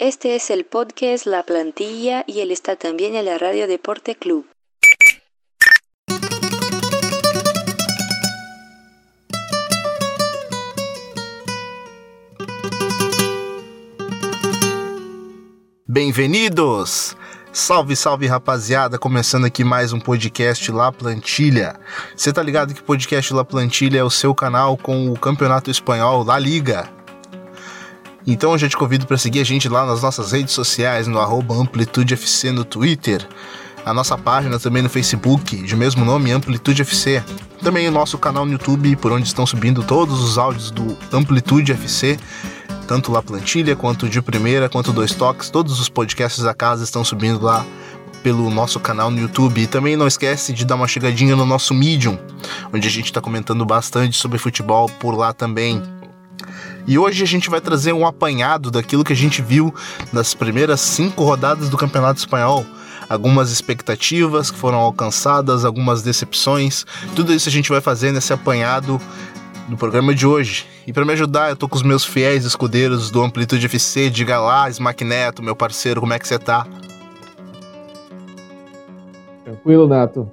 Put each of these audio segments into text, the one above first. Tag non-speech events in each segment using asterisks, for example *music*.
Este es el podcast La Plantilla y él está también en la Radio Deporte Club. Bem-vindos! Salve, salve rapaziada, começando aqui mais um podcast La Plantilha. Você tá ligado que o podcast La Plantilha é o seu canal com o Campeonato Espanhol La Liga. Então eu já te convido para seguir a gente lá nas nossas redes sociais, no AmplitudeFC no Twitter, a nossa página também no Facebook, de mesmo nome, Amplitude FC. Também o nosso canal no YouTube, por onde estão subindo todos os áudios do Amplitude FC, tanto La Plantilha, quanto de primeira, quanto dois toques, todos os podcasts da casa estão subindo lá pelo nosso canal no YouTube. E também não esquece de dar uma chegadinha no nosso Medium, onde a gente está comentando bastante sobre futebol por lá também. E hoje a gente vai trazer um apanhado daquilo que a gente viu nas primeiras cinco rodadas do Campeonato Espanhol. Algumas expectativas que foram alcançadas, algumas decepções. Tudo isso a gente vai fazer nesse apanhado do programa de hoje. E para me ajudar, eu tô com os meus fiéis escudeiros do Amplitude FC. Diga lá, Smack Neto, meu parceiro, como é que você tá? Tranquilo, Nato.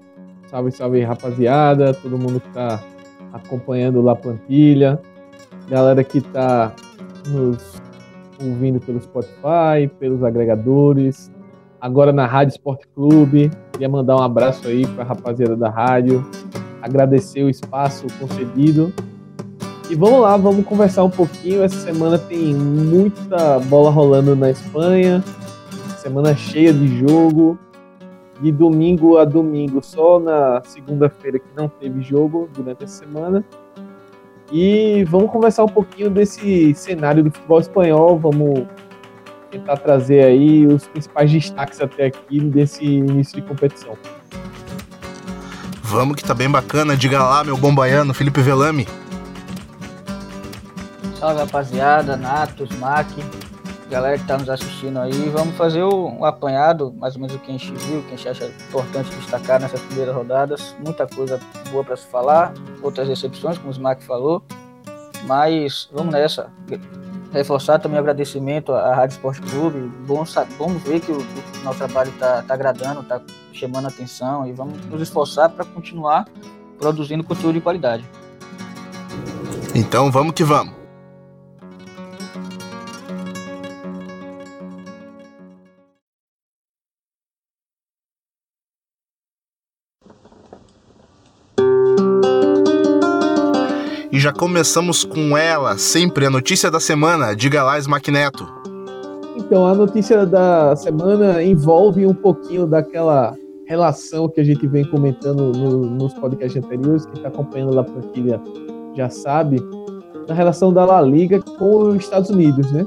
Salve, salve, rapaziada. Todo mundo que tá acompanhando lá a plantilha galera que está nos ouvindo pelo Spotify, pelos agregadores, agora na Rádio Esporte Clube. Queria mandar um abraço aí para a rapaziada da rádio, agradecer o espaço concedido. E vamos lá, vamos conversar um pouquinho. Essa semana tem muita bola rolando na Espanha, semana cheia de jogo. De domingo a domingo, só na segunda-feira que não teve jogo durante a semana. E vamos conversar um pouquinho desse cenário do futebol espanhol. Vamos tentar trazer aí os principais destaques até aqui desse início de competição. Vamos que tá bem bacana. Diga lá, meu bom baiano, Felipe Velame. Salve rapaziada, Natos, Mac, galera que tá nos assistindo aí. Vamos fazer um apanhado, mais ou menos o que a gente viu, o que a gente acha importante destacar nessas primeiras rodadas. Muita coisa boa para se falar, outras decepções, como o Smack falou. Mas vamos nessa. Reforçar também o agradecimento à Rádio Esporte Clube. Bom, bom ver que o, o nosso trabalho está tá agradando, está chamando atenção e vamos nos esforçar para continuar produzindo conteúdo de qualidade. Então vamos que vamos. Já começamos com ela, sempre a notícia da semana. Diga lá, Smackneto. Então, a notícia da semana envolve um pouquinho daquela relação que a gente vem comentando no, nos podcasts anteriores, quem está acompanhando a plantilha já sabe, na relação da La Liga com os Estados Unidos, né?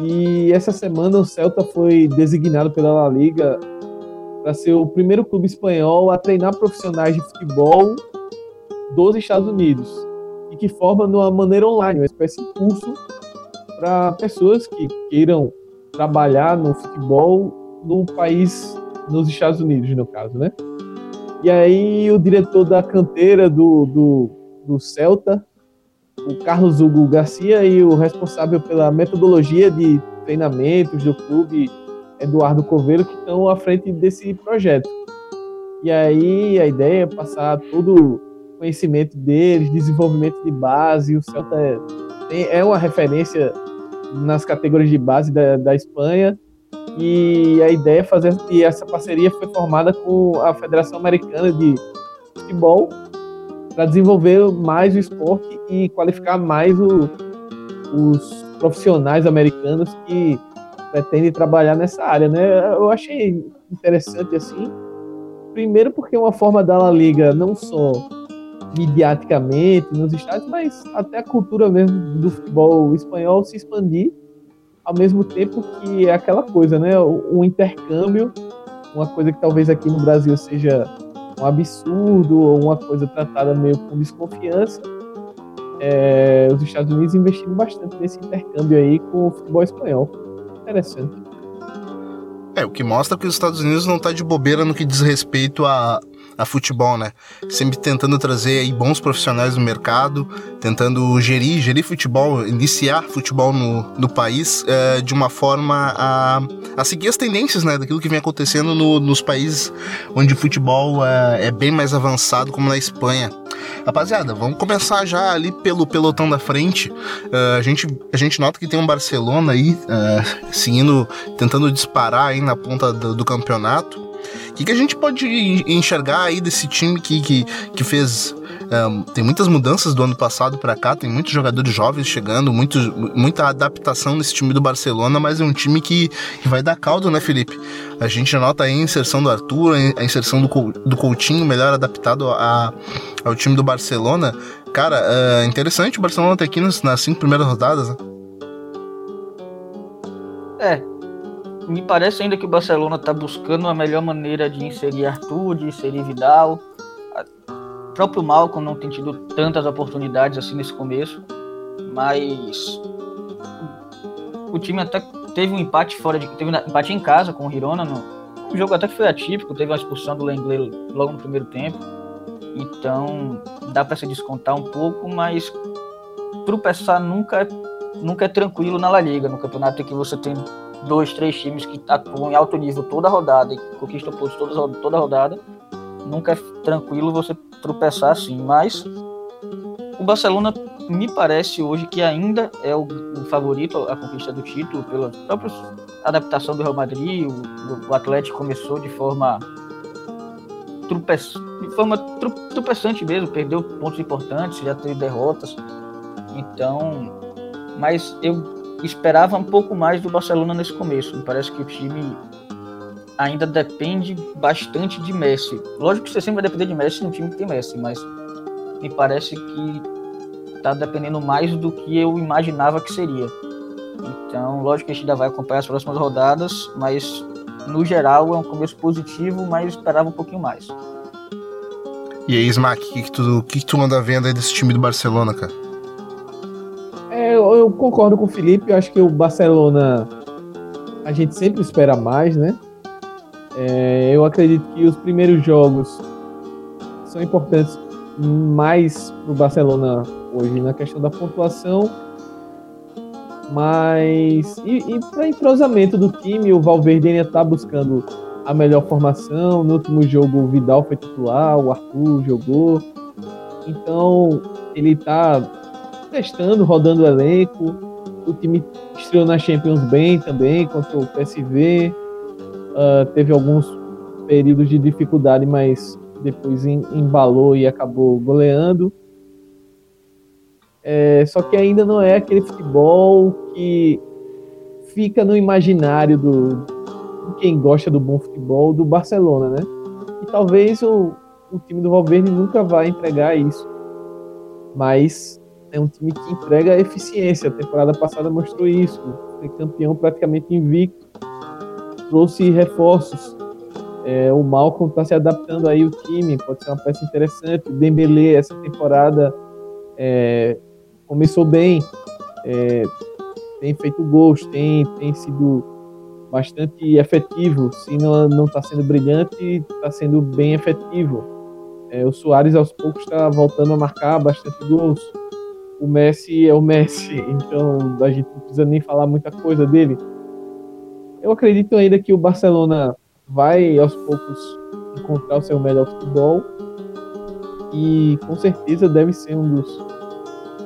E essa semana o Celta foi designado pela La Liga para ser o primeiro clube espanhol a treinar profissionais de futebol dos Estados Unidos e que forma de uma maneira online, uma espécie de curso para pessoas que queiram trabalhar no futebol no país, nos Estados Unidos, no caso, né? E aí o diretor da canteira do, do, do Celta, o Carlos Hugo Garcia, e o responsável pela metodologia de treinamentos do clube, Eduardo Coveiro, que estão à frente desse projeto. E aí a ideia é passar todo conhecimento deles, desenvolvimento de base. O Celta é, é uma referência nas categorias de base da, da Espanha. E a ideia é fazer e essa parceria foi formada com a Federação Americana de Futebol para desenvolver mais o esporte e qualificar mais o, os profissionais americanos que pretendem trabalhar nessa área, né? Eu achei interessante assim, primeiro porque é uma forma da La Liga não só mediaticamente nos estádios, mas até a cultura mesmo do futebol espanhol se expandir ao mesmo tempo que é aquela coisa, né? O intercâmbio, uma coisa que talvez aqui no Brasil seja um absurdo ou uma coisa tratada meio com desconfiança. É, os Estados Unidos investindo bastante nesse intercâmbio aí com o futebol espanhol. Interessante. É, o que mostra que os Estados Unidos não está de bobeira no que diz respeito a a futebol, né? Sempre tentando trazer aí bons profissionais no mercado, tentando gerir, gerir futebol, iniciar futebol no, no país é, de uma forma a, a seguir as tendências, né? Daquilo que vem acontecendo no, nos países onde o futebol é, é bem mais avançado, como na Espanha. Rapaziada, vamos começar já ali pelo pelotão da frente. Uh, a, gente, a gente nota que tem um Barcelona aí uh, seguindo, tentando disparar aí na ponta do, do campeonato. O que, que, a gente pode enxergar aí desse time que, que, que fez. Um, tem muitas mudanças do ano passado para cá, tem muitos jogadores jovens chegando, muito, muita adaptação nesse time do Barcelona, mas é um time que, que vai dar caldo, né, Felipe? A gente nota aí a inserção do Arthur, a inserção do, do Coutinho, melhor adaptado a, ao time do Barcelona. Cara, é interessante o Barcelona ter aqui nas, nas cinco primeiras rodadas, né? É, me parece ainda que o Barcelona está buscando a melhor maneira de inserir Arthur, de inserir Vidal. O próprio Malcom não tem tido tantas oportunidades assim nesse começo, mas o time até teve um empate fora de teve um empate em casa com o Hirona no jogo até que foi atípico, teve uma expulsão do Lenglet logo no primeiro tempo. Então, dá para se descontar um pouco, mas tropeçar nunca é, nunca é tranquilo na La Liga, no campeonato em que você tem dois, três times que atuam em alto nível toda a rodada e conquistam pontos toda, toda a rodada, nunca é tranquilo você tropeçar assim. Mas o Barcelona me parece hoje que ainda é o, o favorito à conquista do título pela própria adaptação do Real Madrid. O, o Atlético começou de forma de forma tropeçante mesmo, perdeu pontos importantes, já teve derrotas. Então, mas eu esperava um pouco mais do Barcelona nesse começo. Me parece que o time ainda depende bastante de Messi. Lógico que você sempre vai depender de Messi no time que tem Messi, mas me parece que está dependendo mais do que eu imaginava que seria. Então, lógico que a gente ainda vai acompanhar as próximas rodadas, mas no geral é um começo positivo, mas esperava um pouquinho mais. E aí, Smack, o que, que, tu, que, que tu anda vendo aí desse time do Barcelona, cara? Eu, concordo com o Felipe, eu acho que o Barcelona a gente sempre espera mais, né? É, eu acredito que os primeiros jogos são importantes mais para o Barcelona hoje na questão da pontuação, mas e, e para entrosamento do time, o Valverde ainda está buscando a melhor formação. No último jogo, o Vidal foi titular, o Arthur jogou, então ele está testando, rodando o elenco. O time estreou na Champions bem também, contra o PSV. Uh, ah, teve alguns períodos de dificuldade, mas depois embalou e acabou goleando. É, só que ainda não é aquele futebol que fica no imaginário do, de quem gosta do bom futebol do Barcelona, né? E talvez o, o time do Valverde nunca vai entregar isso. Mas é um time que entrega eficiência. A temporada passada mostrou isso. Foi campeão praticamente invicto. Trouxe reforços. É, o Malcolm está se adaptando aí o time, pode ser uma peça interessante. O Dembele essa temporada é, começou bem, é, tem feito gols, tem, tem sido bastante efetivo. Se não está sendo brilhante, está sendo bem efetivo. É, o Soares aos poucos está voltando a marcar bastante gols o Messi é o Messi, *laughs* então a gente não precisa nem falar muita coisa dele. Eu acredito ainda que o Barcelona vai aos poucos encontrar o seu melhor futebol e com certeza deve ser um dos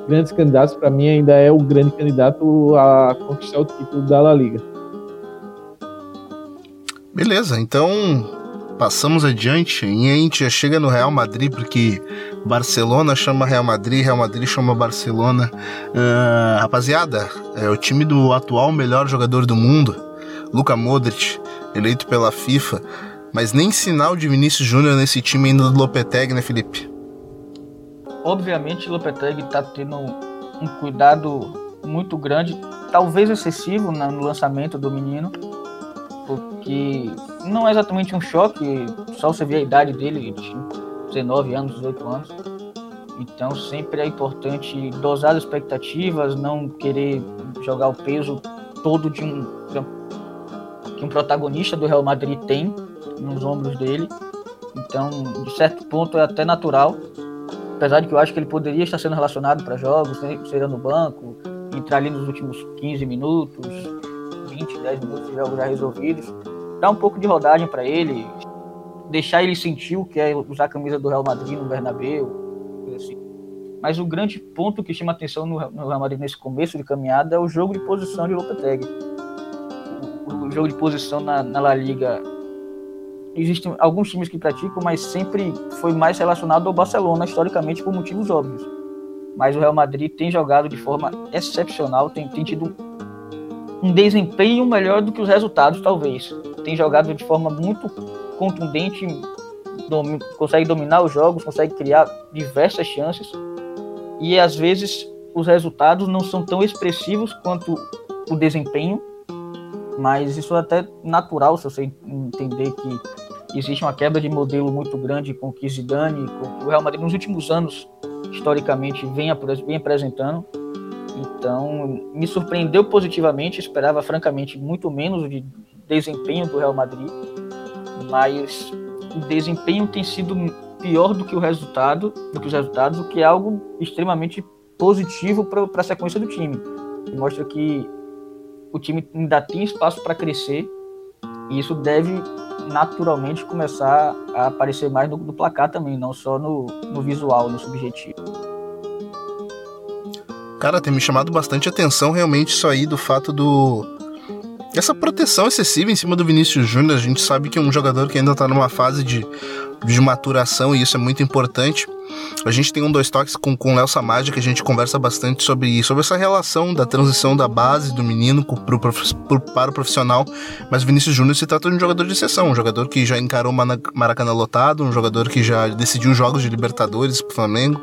grandes candidatos. Para mim, ainda é o grande candidato a conquistar o título da La Liga. Beleza, então passamos adiante e a gente já chega no Real Madrid, porque Barcelona chama Real Madrid, Real Madrid chama Barcelona. Uh, rapaziada, é o time do atual melhor jogador do mundo, Luka Modric, eleito pela FIFA, mas nem sinal de Vinícius Júnior nesse time ainda do Lopetegui, né, Felipe? Obviamente, o Lopetegui está tendo um cuidado muito grande, talvez excessivo no lançamento do menino, porque não é exatamente um choque, só você vê a idade dele, 19 anos, 18 anos. Então sempre é importante dosar as expectativas, não querer jogar o peso todo de um que um protagonista do Real Madrid tem nos ombros dele. Então, de certo ponto, é até natural. Apesar de que eu acho que ele poderia estar sendo relacionado para jogos, ser no banco, entrar ali nos últimos 15 minutos, 20, 10 minutos de jogos já resolvidos. Dar um pouco de rodagem para ele, deixar ele sentir o que é usar a camisa do Real Madrid no Bernabéu, assim. Mas o grande ponto que chama atenção no, Real Madrid nesse começo de caminhada é o jogo de posição de Lopetegui. O, o jogo de posição na, na La Liga existem alguns times que praticam, mas sempre foi mais relacionado ao Barcelona, historicamente, por motivos óbvios. Mas o Real Madrid tem jogado de forma excepcional, tem, tem tido um desempenho melhor do que os resultados, talvez. Tem jogado de forma muito contundente, consegue dominar os jogos, consegue criar diversas chances. E às vezes os resultados não são tão expressivos quanto o desempenho, mas isso é até natural se você entender que existe uma quebra de modelo muito grande com o que com o Real Madrid nos últimos anos, historicamente, vem, vem apresentando. Então, me surpreendeu positivamente, esperava francamente muito menos de desempenho do Real Madrid, mas o desempenho tem sido pior do que o resultado, do que os resultados, o que é algo extremamente positivo para a sequência do time. Mostra que o time ainda tem espaço para crescer e isso deve naturalmente começar a aparecer mais no, no placar também, não só no, no visual, no subjetivo. Cara, tem me chamado bastante atenção realmente isso aí do fato do. Essa proteção excessiva em cima do Vinícius Júnior. A gente sabe que é um jogador que ainda tá numa fase de, de maturação e isso é muito importante. A gente tem um dois toques com, com o Léo Samad que a gente conversa bastante sobre, sobre essa relação da transição da base do menino pro, pro, para o profissional. Mas Vinícius Júnior se trata de um jogador de exceção, um jogador que já encarou Maracanã lotado, um jogador que já decidiu jogos de Libertadores pro Flamengo.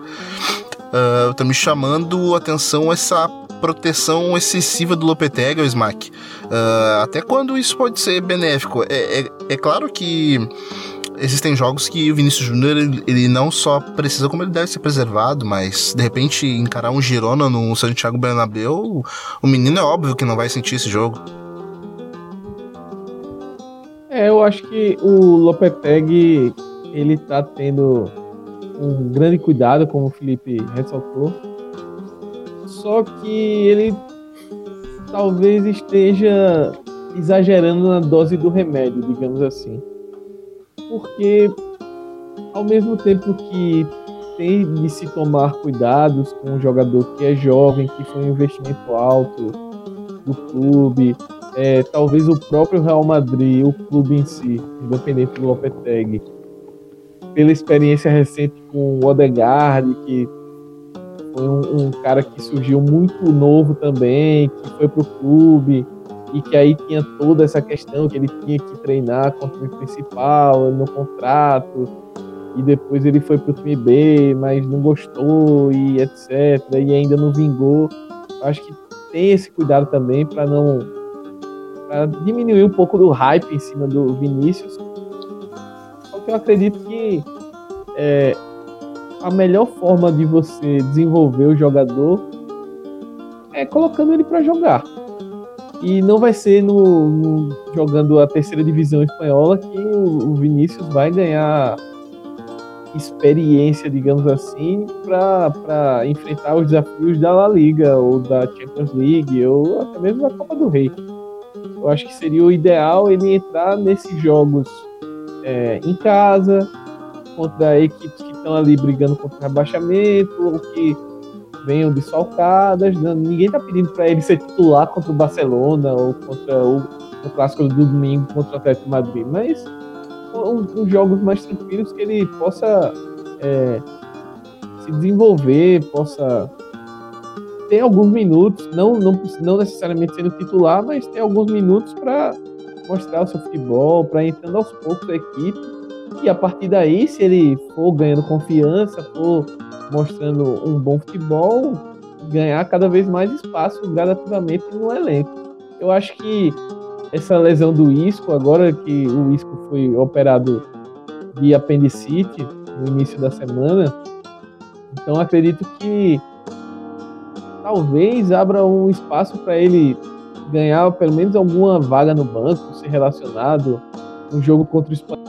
Uh, tá me chamando atenção essa proteção excessiva do Lopetegui ao Smack. Uh, até quando isso pode ser benéfico? É, é, é claro que existem jogos que o Vinícius Júnior ele, ele, não só precisa como ele deve ser preservado, mas de repente encarar um Girona no Santiago Bernabéu, o menino é óbvio que não vai sentir esse jogo. É, eu acho que o Lopetegui ele tá tendo um grande cuidado, como o Felipe ressaltou. Só que ele talvez esteja exagerando na dose do remédio, digamos assim. Porque ao mesmo tempo que tem de se tomar cuidados com um jogador que é jovem, que foi um investimento alto do clube, é, talvez o próprio Real Madrid, o clube em si, independente do Lopetegui, pela experiência recente com o Odegaard, que foi um, um cara que surgiu muito novo também, que foi para o clube, e que aí tinha toda essa questão que ele tinha que treinar com o time principal no contrato e depois ele foi para o time B, mas não gostou e etc. e ainda não vingou. Acho que tem esse cuidado também para não pra diminuir um pouco do hype em cima do Vinícius. Só que eu acredito que é, a melhor forma de você desenvolver o jogador é colocando ele para jogar e não vai ser no, no, jogando a terceira divisão espanhola que o, o Vinícius vai ganhar experiência, digamos assim, para enfrentar os desafios da La Liga ou da Champions League ou até mesmo da Copa do Rei. Eu acho que seria o ideal ele entrar nesses jogos é, em casa, contra equipes estão ali brigando contra o rebaixamento, ou que venham desfalcadas. Ninguém está pedindo para ele ser titular contra o Barcelona ou contra o, o clássico do domingo contra o Atlético Madrid, mas uns jogos mais tranquilos que ele possa é, se desenvolver, possa ter alguns minutos, não, não, não necessariamente sendo titular, mas ter alguns minutos para mostrar o seu futebol, para entrando aos poucos a equipe. E a partir daí, se ele for ganhando confiança, for mostrando um bom futebol, ganhar cada vez mais espaço gradativamente no elenco. Eu acho que essa lesão do Isco, agora que o Isco foi operado de apendicite no início da semana, então acredito que talvez abra um espaço para ele ganhar pelo menos alguma vaga no banco, ser relacionado no jogo contra o Espanhol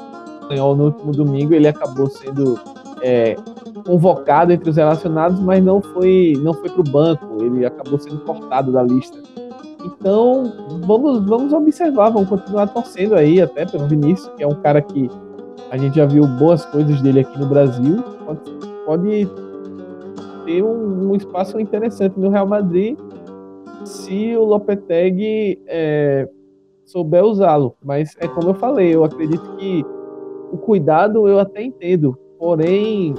espanhol no último domingo, ele acabou sendo é, convocado entre os relacionados, mas não foi não foi para o banco, ele acabou sendo cortado da lista. Então, vamos, vamos observar, vamos continuar torcendo aí até pelo Vinícius, que é um cara que a gente já viu boas coisas dele aqui no Brasil. Pode, pode ter um, um, espaço interessante no Real Madrid se o Lopetegui é, souber usá-lo. Mas é como eu falei, eu acredito que o cuidado eu até entendo, porém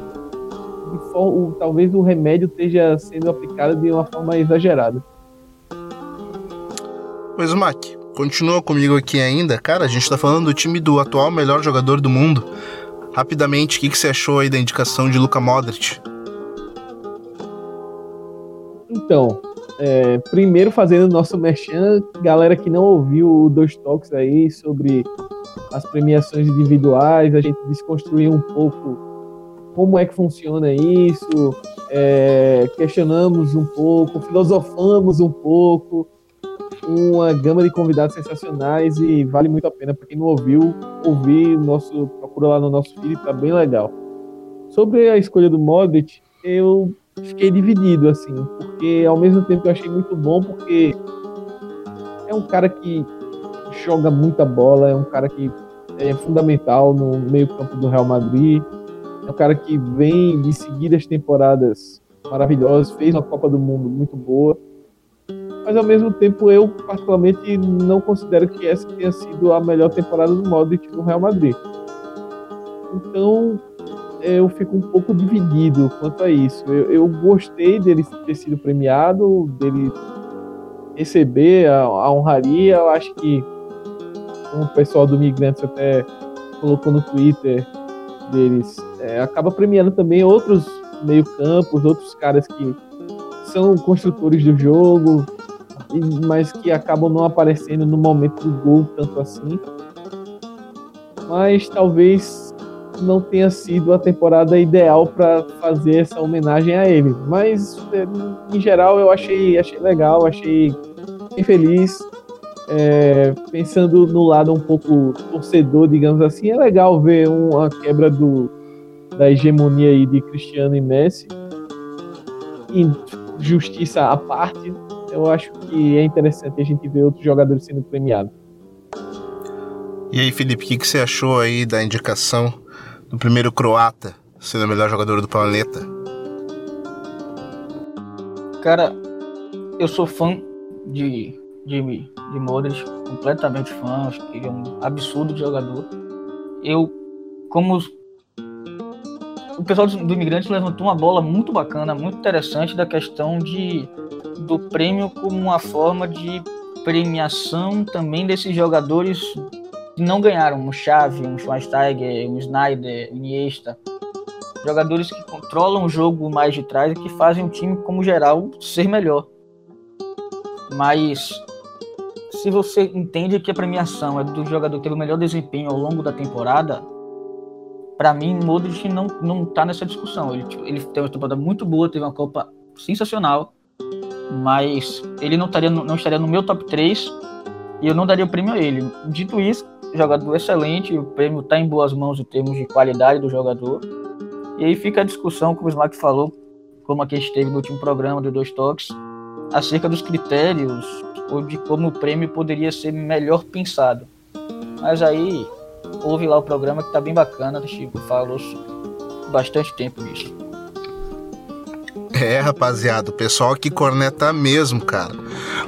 o, talvez o remédio esteja sendo aplicado de uma forma exagerada. Pois, Mac, continua comigo aqui ainda. Cara, a gente tá falando do time do atual melhor jogador do mundo. Rapidamente, o que, que você achou aí da indicação de Luka Modric? Então, é, primeiro fazendo nosso merchan, galera que não ouviu o Dois Toques aí sobre as premiações individuais, a gente desconstruiu um pouco como é que funciona isso, é, questionamos um pouco, filosofamos um pouco, uma gama de convidados sensacionais e vale muito a pena para quem não ouviu, ouvir nosso procura lá no nosso feed, tá bem legal. Sobre a escolha do Modric, eu fiquei dividido assim, porque ao mesmo tempo eu achei muito bom porque é um cara que joga muita bola, é um cara que é fundamental no meio-campo do Real Madrid, é um cara que vem de seguidas temporadas maravilhosas, fez uma Copa do Mundo muito boa mas ao mesmo tempo eu particularmente não considero que essa tenha sido a melhor temporada do Modric no Real Madrid. Então eu fico um pouco dividido quanto a isso. Eu, eu gostei dele ter sido premiado, dele receber a, a honraria. Eu acho que como o pessoal do Migrantes até colocou no Twitter deles, é, acaba premiando também outros meio-campos, outros caras que são construtores do jogo, mas que acabam não aparecendo no momento do gol tanto assim. Mas talvez não tenha sido a temporada ideal para fazer essa homenagem a ele. Mas é, em geral eu achei, achei legal, achei feliz. É, pensando no lado um pouco torcedor, digamos assim, é legal ver uma quebra do, da hegemonia aí de Cristiano e Messi. E justiça à parte, eu acho que é interessante a gente ver outros jogadores sendo premiados. E aí, Felipe, o que, que você achou aí da indicação do primeiro croata sendo o melhor jogador do planeta? Cara, eu sou fã de, de, de Modric, completamente fã, acho que é um absurdo de jogador. Eu, como o pessoal do, do Imigrante levantou uma bola muito bacana, muito interessante da questão de do prêmio como uma forma de premiação também desses jogadores que não ganharam, um Xavi, um Schweinsteiger, um Snyder, um Iniesta, jogadores que controlam o jogo mais de trás e que fazem o time como geral ser melhor. Mas se você entende que a premiação é do jogador que teve o melhor desempenho ao longo da temporada, para mim, Modric não, não tá nessa discussão. Ele, tipo, ele teve uma temporada muito boa, teve uma Copa sensacional, mas ele não estaria, não estaria no meu top 3 e eu não daria o prêmio a ele. Dito isso, jogador excelente, o prêmio está em boas mãos em termos de qualidade do jogador. E aí fica a discussão, como o Smack falou, como a que gente teve no último programa do Dois Toques, acerca dos critérios ou de como o prêmio poderia ser melhor pensado. Mas aí ouve lá o programa que tá bem bacana, Chico falou bastante tempo nisso. É, rapaziada, o pessoal aqui corneta mesmo, cara.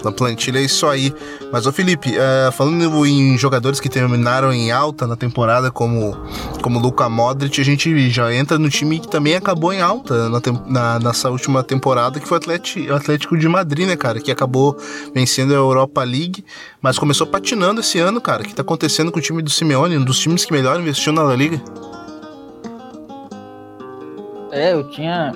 Na plantilha é isso aí. Mas, ô Felipe, uh, falando em jogadores que terminaram em alta na temporada, como, como Luka Modric, a gente já entra no time que também acabou em alta na, na, nessa última temporada, que foi o Atlético, o Atlético de Madrid, né, cara? Que acabou vencendo a Europa League, mas começou patinando esse ano, cara. O que tá acontecendo com o time do Simeone, um dos times que melhor investiu na La Liga? É, eu tinha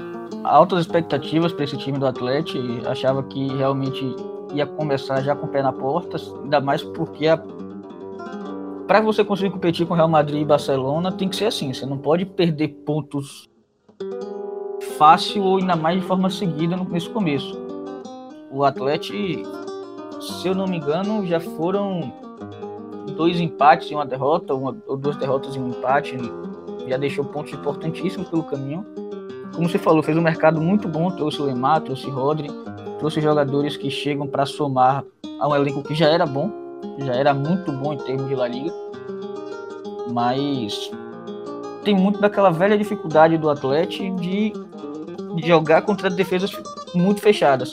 altas expectativas para esse time do Atlético e achava que realmente ia começar já com o pé na porta, ainda mais porque para você conseguir competir com Real Madrid e Barcelona tem que ser assim, você não pode perder pontos fácil ou ainda mais de forma seguida nesse começo. O Atlético, se eu não me engano, já foram dois empates e uma derrota, uma, ou duas derrotas e um empate, já deixou pontos importantíssimos pelo caminho. Como você falou, fez um mercado muito bom, trouxe o Lemar, trouxe o Rodri, trouxe jogadores que chegam para somar a um elenco que já era bom, já era muito bom em termos de La Liga, mas tem muito daquela velha dificuldade do Atlético de, jogar contra defesas muito fechadas.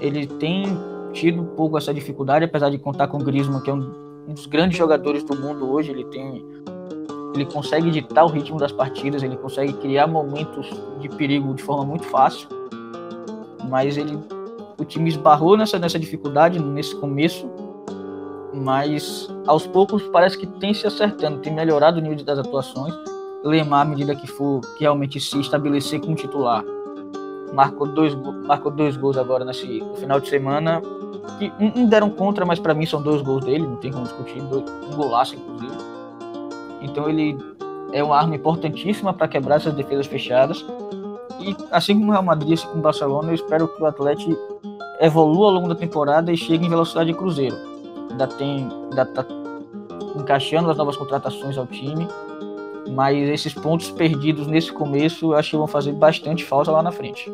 Ele tem tido um pouco essa dificuldade, apesar de contar com o Griezmann, que é um, um dos grandes jogadores do mundo hoje, ele tem ele consegue ditar o ritmo das partidas, ele consegue criar momentos de perigo de forma muito fácil. Mas ele o time esbarrou nessa nessa dificuldade nesse começo, mas aos poucos parece que tem se acertando, tem melhorado o nível das atuações. Lemar, à medida que for que realmente se estabelecer como titular, marcou dois, marcou dois gols agora nesse final de semana. Que um, deram contra, mas para mim são dois gols dele, não tem como discutir, dois, um golaço inclusive. Então ele é uma arma importantíssima para quebrar essas defesas fechadas. E assim como o Real Madrid, assim como o Barcelona, eu espero que o Atlético evolua ao longo da temporada e chegue em velocidade de cruzeiro. Ainda tem, ainda tá encaixando as novas contratações ao time, mas esses pontos perdidos nesse começo eu acho que vão fazer bastante falta lá na frente.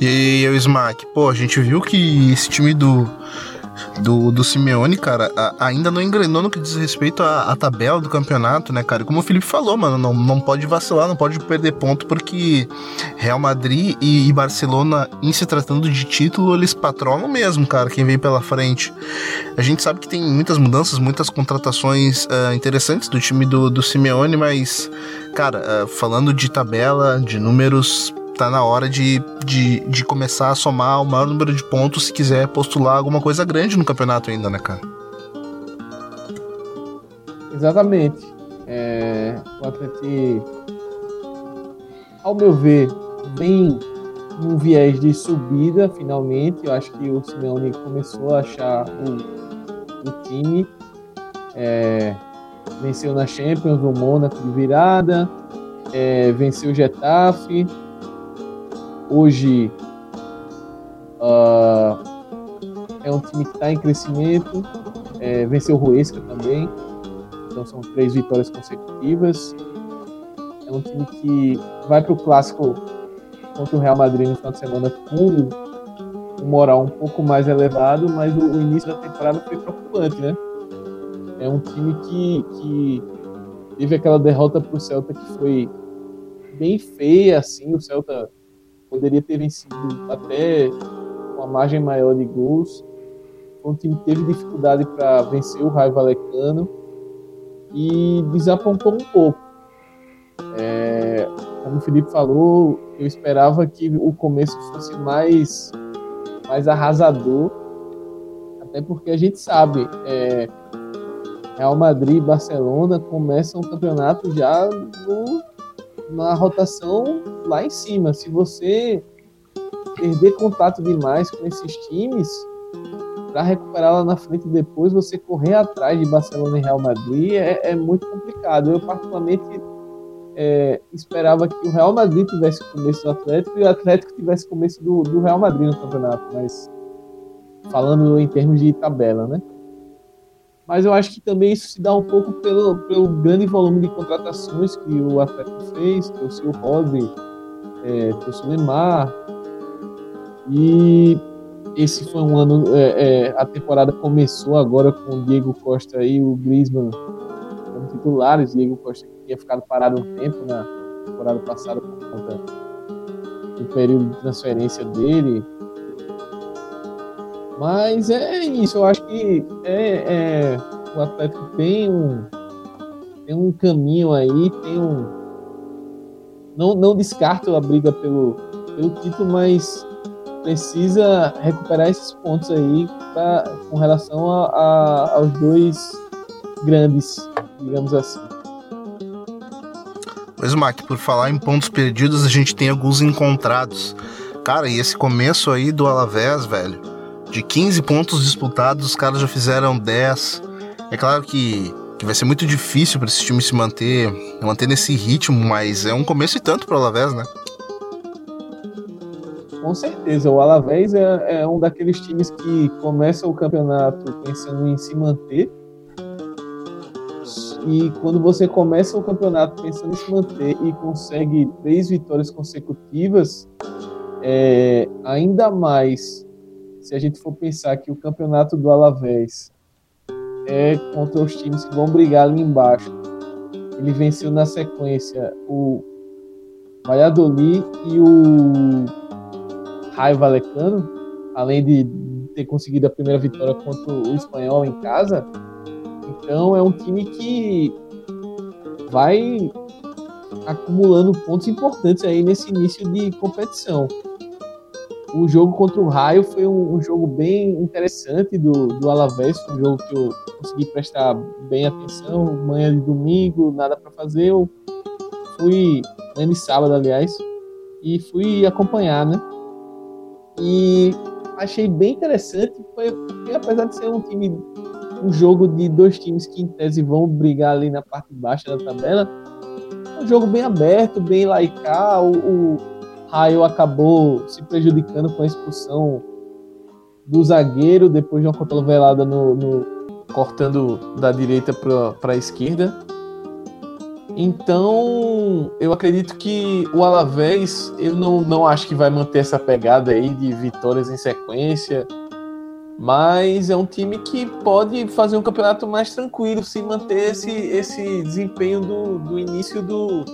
E aí, o Smack, pô, a gente viu que esse time do do, do Simeone, cara, a, ainda não engrenou no que diz respeito à, à, tabela do campeonato, né, cara? Como o Felipe falou, mano, não, não pode vacilar, não pode perder ponto, porque Real Madrid e, e Barcelona, em se tratando de título, eles patrolam mesmo, cara, quem vem pela frente. A gente sabe que tem muitas mudanças, muitas contratações uh, interessantes do time do, do Simeone, mas, cara, uh, falando de tabela, de números, tá na hora de, de, de começar a somar o maior número de pontos se quiser postular alguma coisa grande no campeonato ainda, né, cara? Exatamente. É, o Atlético, ao meu ver, vem num viés de subida, finalmente. Eu acho que o Simeone começou a achar o, o time. É, venceu na Champions o Mônaco de virada, é, venceu o Getafe, hoje uh, é um time que está em crescimento, é, venceu o Ruesca também, então são três vitórias consecutivas. É um time que vai para o clássico contra o Real Madrid no final de semana com um moral um pouco mais elevado, mas o, o início da temporada foi preocupante, né? É um time que, que teve aquela derrota para o Celta que foi bem feia, assim, o Celta poderia ter vencido até uma margem maior de gols. Um time teve dificuldade para vencer o Raio Valecano e desapontou um pouco. É, como o Felipe falou, eu esperava que o começo fosse mais, mais arrasador, até porque a gente sabe, é, Real Madrid e Barcelona começam o campeonato já no na rotação lá em cima. Se você perder contato demais com esses times, para recuperar lá na frente depois, você correr atrás de Barcelona e Real Madrid é, é muito complicado. Eu, particularmente, é, esperava que o Real Madrid tivesse começo do Atlético e o Atlético tivesse começo do, do Real Madrid no campeonato, mas falando em termos de tabela, né? Mas eu acho que também isso se dá um pouco pelo, pelo grande volume de contratações que o Atlético fez, trouxe o Rodri, é, trouxe o Neymar, e esse foi um ano, é, é, a temporada começou agora com o Diego Costa e o Griezmann como titulares, Diego Costa que tinha ficado parado um tempo na temporada passada por conta do período de transferência dele, mas é isso, eu acho que é, é, o Atlético tem um, tem um caminho aí, tem um. Não, não descarto a briga pelo, pelo título, mas precisa recuperar esses pontos aí pra, com relação a, a, aos dois grandes, digamos assim. Pois, Mac, por falar em pontos perdidos, a gente tem alguns encontrados. Cara, e esse começo aí do Alavés, velho, de 15 pontos disputados, os caras já fizeram 10. É claro que, que vai ser muito difícil para esse time se manter, manter nesse ritmo, mas é um começo e tanto para o Alavés, né? Com certeza, o Alavés é, é um daqueles times que começa o campeonato pensando em se manter. E quando você começa o campeonato pensando em se manter e consegue três vitórias consecutivas, é, ainda mais se a gente for pensar que o campeonato do Alavés é contra os times que vão brigar ali embaixo. Ele venceu na sequência o Valladolid e o Raio Valecano, além de ter conseguido a primeira vitória contra o Espanhol em casa. Então é um time que vai acumulando pontos importantes aí nesse início de competição. O jogo contra o Raio foi um, um jogo bem interessante do, do Alavés, um jogo que eu consegui prestar bem atenção. Manhã de domingo, nada para fazer, eu fui, manhã de sábado, aliás, e fui acompanhar, né? E achei bem interessante, foi, porque apesar de ser um time, um jogo de dois times que em tese vão brigar ali na parte baixa da tabela, um jogo bem aberto, bem laical, o, o Raio acabou se prejudicando com a expulsão do zagueiro depois de uma cotovelada no, no cortando da direita para a esquerda. Então, eu acredito que o Alavés, eu não, não acho que vai manter essa pegada aí de vitórias em sequência, mas é um time que pode fazer um campeonato mais tranquilo, se manter esse, esse desempenho do, do início do,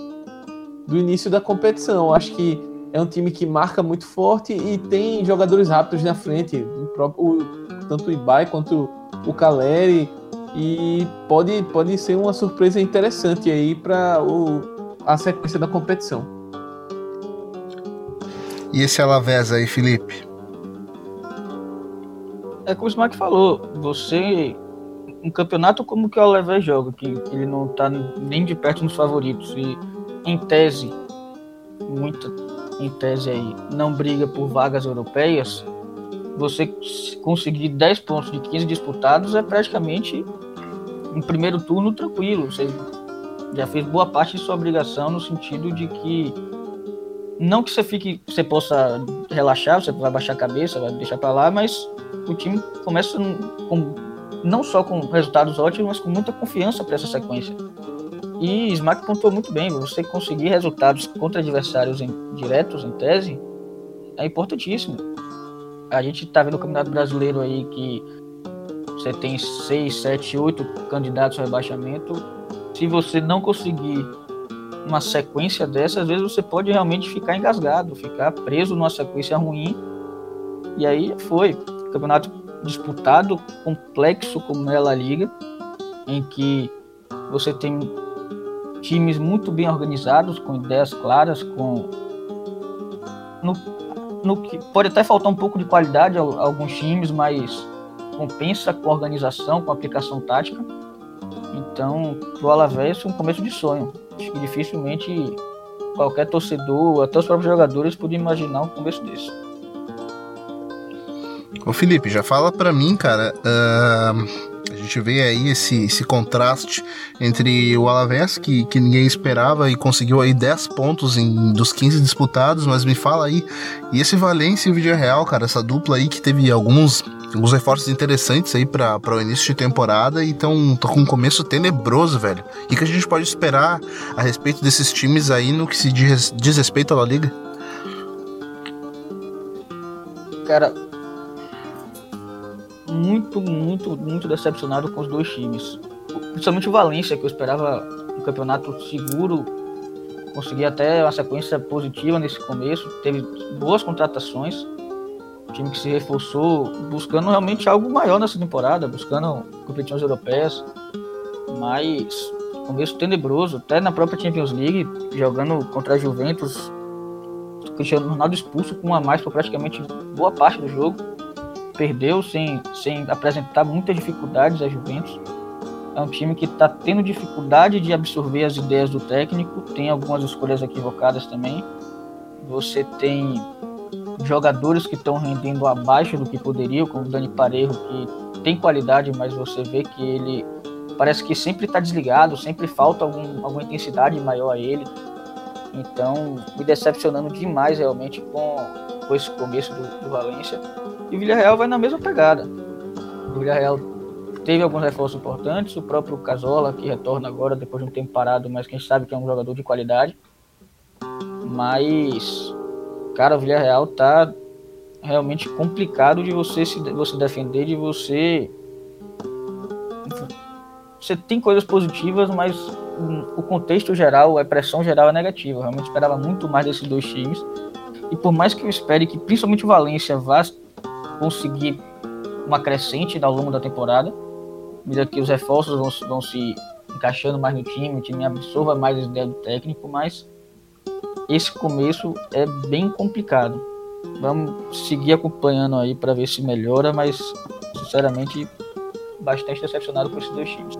do início da competição. Acho que é um time que marca muito forte e tem jogadores rápidos na frente, o próprio, tanto o Ibai quanto o Caleri, e pode, pode ser uma surpresa interessante aí para a sequência da competição. E esse Alavés aí, Felipe? É como o Smack falou, você um campeonato como que o Alavés joga, que ele não está nem de perto nos favoritos e em tese muita em tese aí, não briga por vagas europeias, você conseguir 10 pontos de 15 disputados é praticamente um primeiro turno tranquilo. Você já fez boa parte de sua obrigação no sentido de que não que você fique, você possa relaxar, você vai baixar a cabeça, vai deixar para lá, mas o time começa com, não só com resultados ótimos, mas com muita confiança para essa sequência. E Smack pontuou muito bem, você conseguir resultados contra adversários em, diretos, em tese, é importantíssimo. A gente está vendo o Campeonato Brasileiro aí que você tem 6, 7, 8 candidatos ao rebaixamento. Se você não conseguir uma sequência dessa, às vezes você pode realmente ficar engasgado, ficar preso numa sequência ruim. E aí foi. Campeonato disputado, complexo como é a La Liga, em que você tem times muito bem organizados, com ideias claras, com no, no que pode até faltar um pouco de qualidade a, a alguns times, mas compensa com a organização, com a aplicação tática. Então, pro Alavés foi um começo de sonho. Acho que dificilmente qualquer torcedor, até os próprios jogadores, podiam imaginar um começo desse. Ô Felipe, já fala para mim, cara. Uh gente vê aí esse, esse contraste entre o Alavés, que, que ninguém esperava e conseguiu aí 10 pontos em, dos 15 disputados, mas me fala aí, e esse Valência e o Villarreal, cara, essa dupla aí que teve alguns, alguns reforços interessantes aí para o início de temporada e estão com um começo tenebroso, velho. E que a gente pode esperar a respeito desses times aí no que se diz, diz respeito à La Liga? Cara, muito, muito, muito decepcionado com os dois times. Principalmente o Valência, que eu esperava um campeonato seguro, conseguir até uma sequência positiva nesse começo, teve boas contratações, um time que se reforçou, buscando realmente algo maior nessa temporada, buscando competições europeias, mas começo tenebroso, até na própria Champions League, jogando contra a Juventus, Cristiano Ronaldo expulso com uma mais por praticamente boa parte do jogo perdeu sem, sem apresentar muitas dificuldades a Juventus. É um time que está tendo dificuldade de absorver as ideias do técnico, tem algumas escolhas equivocadas também. Você tem jogadores que estão rendendo abaixo do que poderiam, como o Dani Parejo, que tem qualidade, mas você vê que ele parece que sempre está desligado, sempre falta algum, alguma intensidade maior a ele. Então, me decepcionando demais realmente com com esse começo do, do Valência. E o Villarreal vai na mesma pegada. O Villarreal teve alguns reforços importantes, o próprio Casola, que retorna agora depois de um tempo parado, mas quem sabe que é um jogador de qualidade. Mas, cara, o Villarreal tá realmente complicado de você se você defender, de você você tem coisas positivas, mas o contexto geral, a pressão geral é negativa. Realmente esperava muito mais desses dois times. E por mais que eu espere que principalmente o Valência vá conseguir uma crescente ao longo da temporada, medida que os reforços vão, vão se encaixando mais no time, o time absorva mais as ideias do técnico, mas esse começo é bem complicado. Vamos seguir acompanhando aí para ver se melhora, mas sinceramente bastante decepcionado com esses dois times.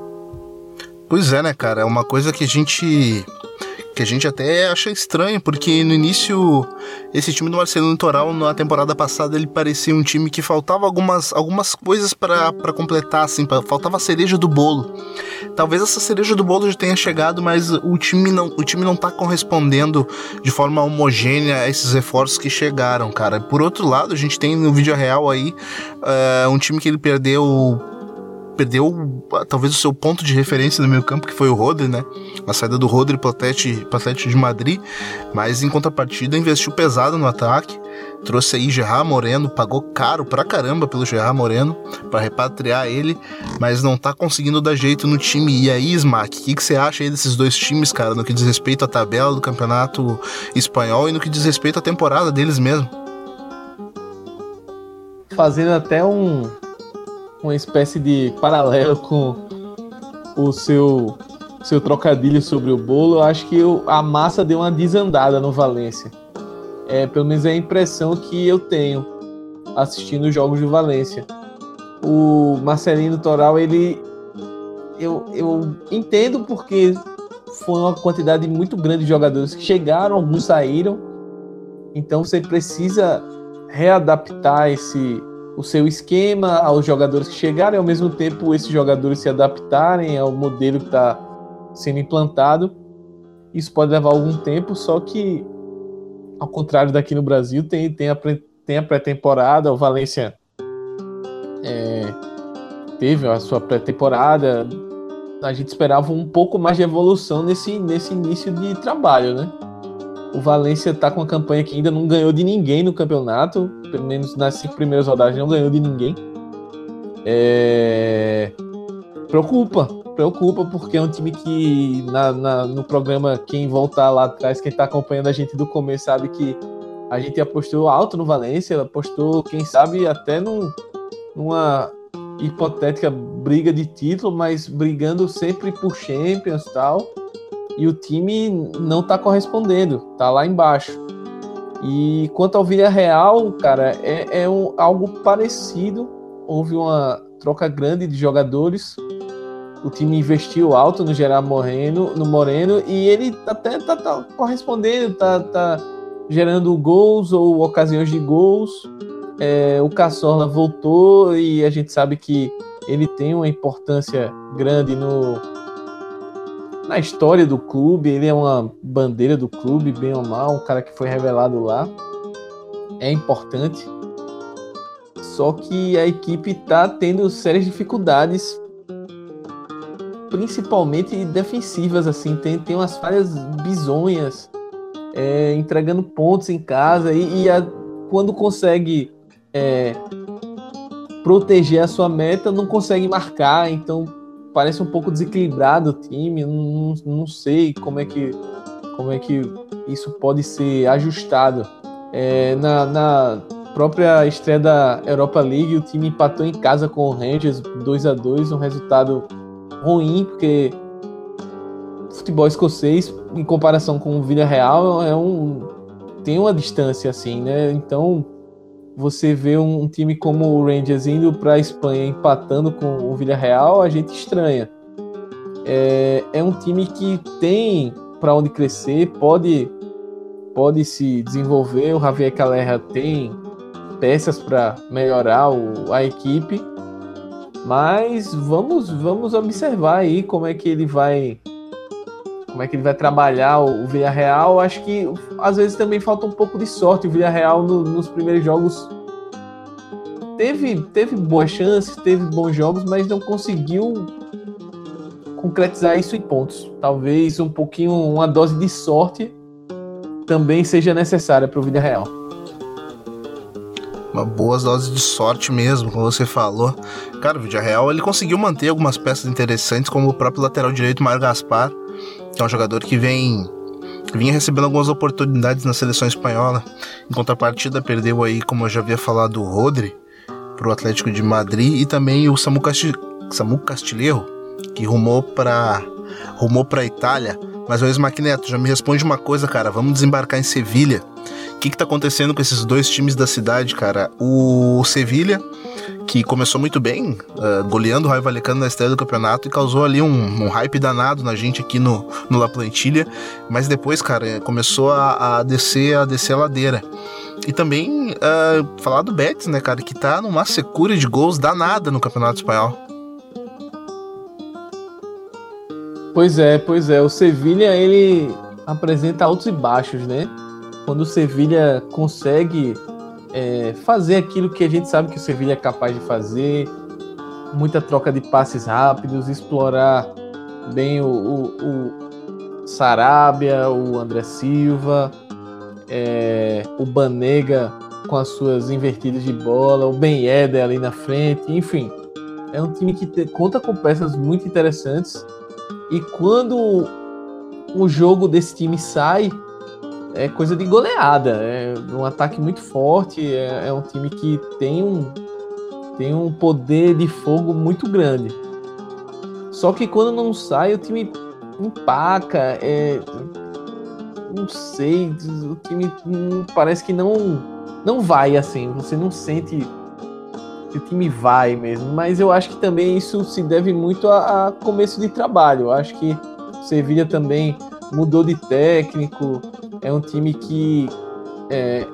Pois é, né, cara? É uma coisa que a gente que a gente até acha estranho, porque no início esse time do Marcelo Litoral na temporada passada ele parecia um time que faltava algumas, algumas coisas para completar, assim, pra, faltava a cereja do bolo. Talvez essa cereja do bolo já tenha chegado, mas o time não, o time não tá correspondendo de forma homogênea a esses reforços que chegaram, cara. Por outro lado, a gente tem no vídeo real aí uh, um time que ele perdeu perdeu talvez o seu ponto de referência no meio campo, que foi o Rodri, né? A saída do Rodri para o Atlético de Madrid, mas em contrapartida investiu pesado no ataque, trouxe aí Gerard Moreno, pagou caro pra caramba pelo Gerard Moreno para repatriar ele, mas não tá conseguindo dar jeito no time. E aí, Smack, o que, que você acha aí desses dois times, cara, no que diz respeito à tabela do campeonato espanhol e no que diz respeito à temporada deles mesmo? Fazendo até um, uma espécie de paralelo com o seu seu trocadilho sobre o bolo, eu acho que eu, a massa deu uma desandada no Valência. É, pelo menos é a impressão que eu tenho assistindo os jogos do Valência. O Marcelino Toral, ele eu, eu entendo porque foi uma quantidade muito grande de jogadores que chegaram, alguns saíram. Então você precisa readaptar esse o seu esquema aos jogadores que chegaram e ao mesmo tempo esses jogadores se adaptarem ao modelo que está sendo implantado. Isso pode levar algum tempo, só que ao contrário daqui no Brasil tem, tem a, tem a pré-temporada, o Valência é, teve a sua pré-temporada. A gente esperava um pouco mais de evolução nesse, nesse início de trabalho, né? O Valência está com uma campanha que ainda não ganhou de ninguém no campeonato, pelo menos nas cinco primeiras rodadas não ganhou de ninguém. É... Preocupa, preocupa, porque é um time que na, na, no programa, quem voltar lá atrás, quem está acompanhando a gente do começo, sabe que a gente apostou alto no Valência, apostou, quem sabe, até num, numa hipotética briga de título, mas brigando sempre por Champions e tal e o time não tá correspondendo, tá lá embaixo. E quanto ao Villarreal, cara, é, é um, algo parecido. Houve uma troca grande de jogadores. O time investiu alto no Gerard Moreno, no Moreno e ele até tá, tá correspondendo, tá, tá gerando gols ou ocasiões de gols. É, o Cassorla voltou e a gente sabe que ele tem uma importância grande no, na história do clube, ele é uma bandeira do clube, bem ou mal, um cara que foi revelado lá. É importante. Só que a equipe está tendo sérias dificuldades, principalmente defensivas, assim, tem, tem umas falhas bizonhas, é, entregando pontos em casa e, e a, quando consegue é, proteger a sua meta, não consegue marcar, então parece um pouco desequilibrado o time. Não, não sei como é que como é que isso pode ser ajustado. É, na, na, própria estreia da Europa League, o time empatou em casa com o Rangers 2 a 2 um resultado ruim, porque futebol escocês, em comparação com o Villarreal, é um, tem uma distância assim, né? Então você vê um, time como o Rangers indo para a Espanha empatando com o Villarreal, a gente estranha. É, é um time que tem para onde crescer, pode pode se desenvolver. O Javier Calerra tem peças para melhorar o, a equipe, mas vamos vamos observar aí como é que ele vai como é que ele vai trabalhar o, Villarreal. Acho que às vezes também falta um pouco de sorte. O Villarreal no, nos primeiros jogos teve, teve boas chances, teve bons jogos, mas não conseguiu concretizar isso em pontos. Talvez um pouquinho, uma dose de sorte também seja necessária para o Villarreal. Uma boa dose de sorte mesmo, como você falou. Cara, o Villarreal ele conseguiu manter algumas peças interessantes, como o próprio lateral direito Mário Gaspar, é um jogador que vem vinha recebendo algumas oportunidades na seleção espanhola. Em contrapartida, perdeu aí, como eu já havia falado, o Rodri para o Atlético de Madrid e também o Samu, Casti Samu Castilheiro, que rumou para rumou para Itália. Mas o ex-Maquineto, já me responde uma coisa, cara. Vamos desembarcar em Sevilha. O que, que tá acontecendo com esses dois times da cidade, cara? O Sevilha, que começou muito bem, uh, goleando o Raio Valecano na estreia do campeonato e causou ali um, um, hype danado na gente aqui no, no La Plantilha. Mas depois, cara, começou a, a descer a descer a ladeira. E também uh, falar do Betis, né, cara, que tá numa secura de gols danada no Campeonato Espanhol. Pois é, pois é. O Sevilha ele apresenta altos e baixos, né? Quando o Sevilha consegue é, fazer aquilo que a gente sabe que o Sevilha é capaz de fazer, muita troca de passes rápidos, explorar bem o, o, o Sarabia, o André Silva, é, o Banega com as suas invertidas de bola, o Ben Yedder ali na frente, enfim. É um time que te, conta com peças muito interessantes e quando o jogo desse time sai, é coisa de goleada. É um ataque muito forte. É, é um time que tem um, tem um poder de fogo muito grande. Só que quando não sai, o time empaca. É, não sei, o time parece que não, não vai assim. Você não sente que o time vai mesmo. Mas eu acho que também isso se deve muito a, a começo de trabalho. Eu acho que Sevilha também mudou de técnico. É um time que é,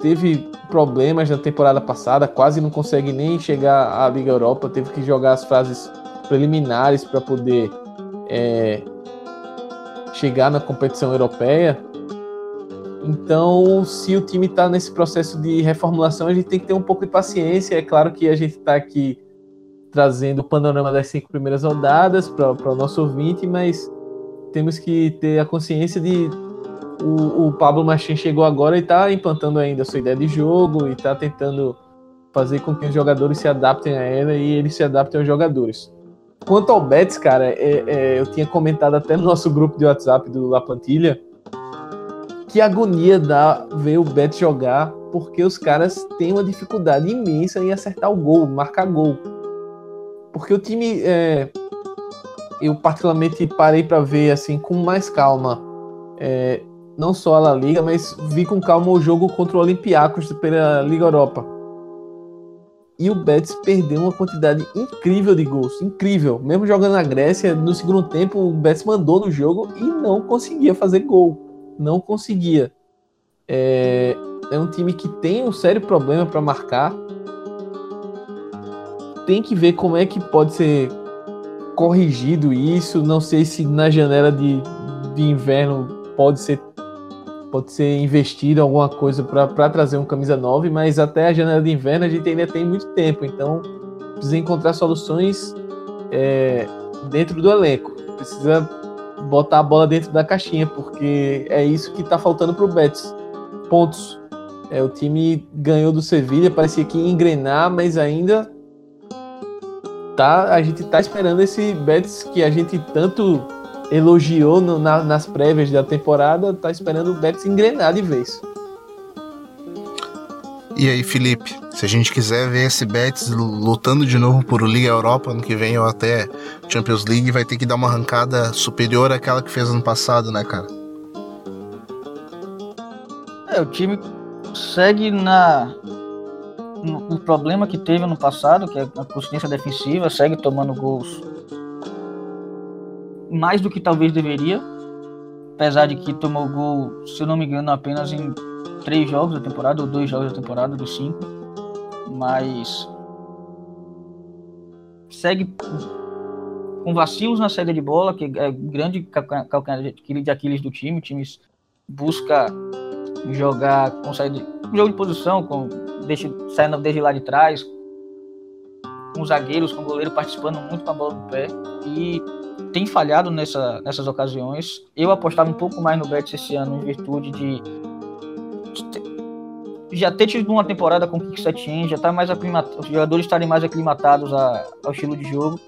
teve problemas na temporada passada, quase não consegue nem chegar à Liga Europa. Teve que jogar as fases preliminares para poder é, chegar na competição europeia. Então, se o time está nesse processo de reformulação, a gente tem que ter um pouco de paciência. É claro que a gente está aqui trazendo o panorama das cinco primeiras rodadas para o nosso ouvinte, mas temos que ter a consciência de o, o Pablo Machin chegou agora e está implantando ainda a sua ideia de jogo e está tentando fazer com que os jogadores se adaptem a ela e eles se adaptem aos jogadores. Quanto ao Betis, cara, é, é, eu tinha comentado até no nosso grupo de WhatsApp do La Plantilha que agonia dá ver o Betis jogar, porque os caras têm uma dificuldade imensa em acertar o gol, marcar gol. Porque o time, é, eu particularmente parei para ver assim com mais calma, é, não só a La Liga, mas vi com calma o jogo contra o Olympiacos pela Liga Europa. E o Betis perdeu uma quantidade incrível de gols, incrível. Mesmo jogando na Grécia, no segundo tempo o Betis mandou no jogo e não conseguia fazer gol não conseguia. É, é um time que tem um sério problema para marcar. Tem que ver como é que pode ser corrigido isso. Não sei se na janela de, de inverno pode ser pode ser investido alguma coisa para trazer um camisa 9, mas até a janela de inverno a gente ainda tem muito tempo, então precisa encontrar soluções é, dentro do elenco. Precisa botar a bola dentro da caixinha, porque é isso que tá faltando pro Betis. Pontos. É, o time ganhou do Sevilha, parecia que ia engrenar, mas ainda tá, a gente tá esperando esse Betis que a gente tanto elogiou no, na, nas prévias da temporada, tá esperando o Betis engrenar de vez. E aí, Felipe, se a gente quiser ver esse Betis lutando de novo por Liga Europa ano que vem ou até Champions League, vai ter que dar uma arrancada superior àquela que fez ano passado, né, cara? É, o time segue na o problema que teve ano passado, que é a consciência defensiva, segue tomando gols mais do que talvez deveria, apesar de que tomou gol, se eu não me engano, apenas em três jogos da temporada, ou dois jogos da temporada, dos cinco. Mas segue com vacilos na saída de bola, que é grande calcanhar de Aquiles do time. O time busca jogar com saída, jogo de posição, com deixa, saindo desde lá de trás, com os zagueiros, com goleiro participando muito com a bola no pé. E tem falhado nessa, nessas ocasiões. Eu apostava um pouco mais no Betis esse ano em virtude de, já ter tido uma temporada com o Kik Setien, já tá mais aclimatado, os jogadores estarem mais aclimatados a, ao estilo de jogo,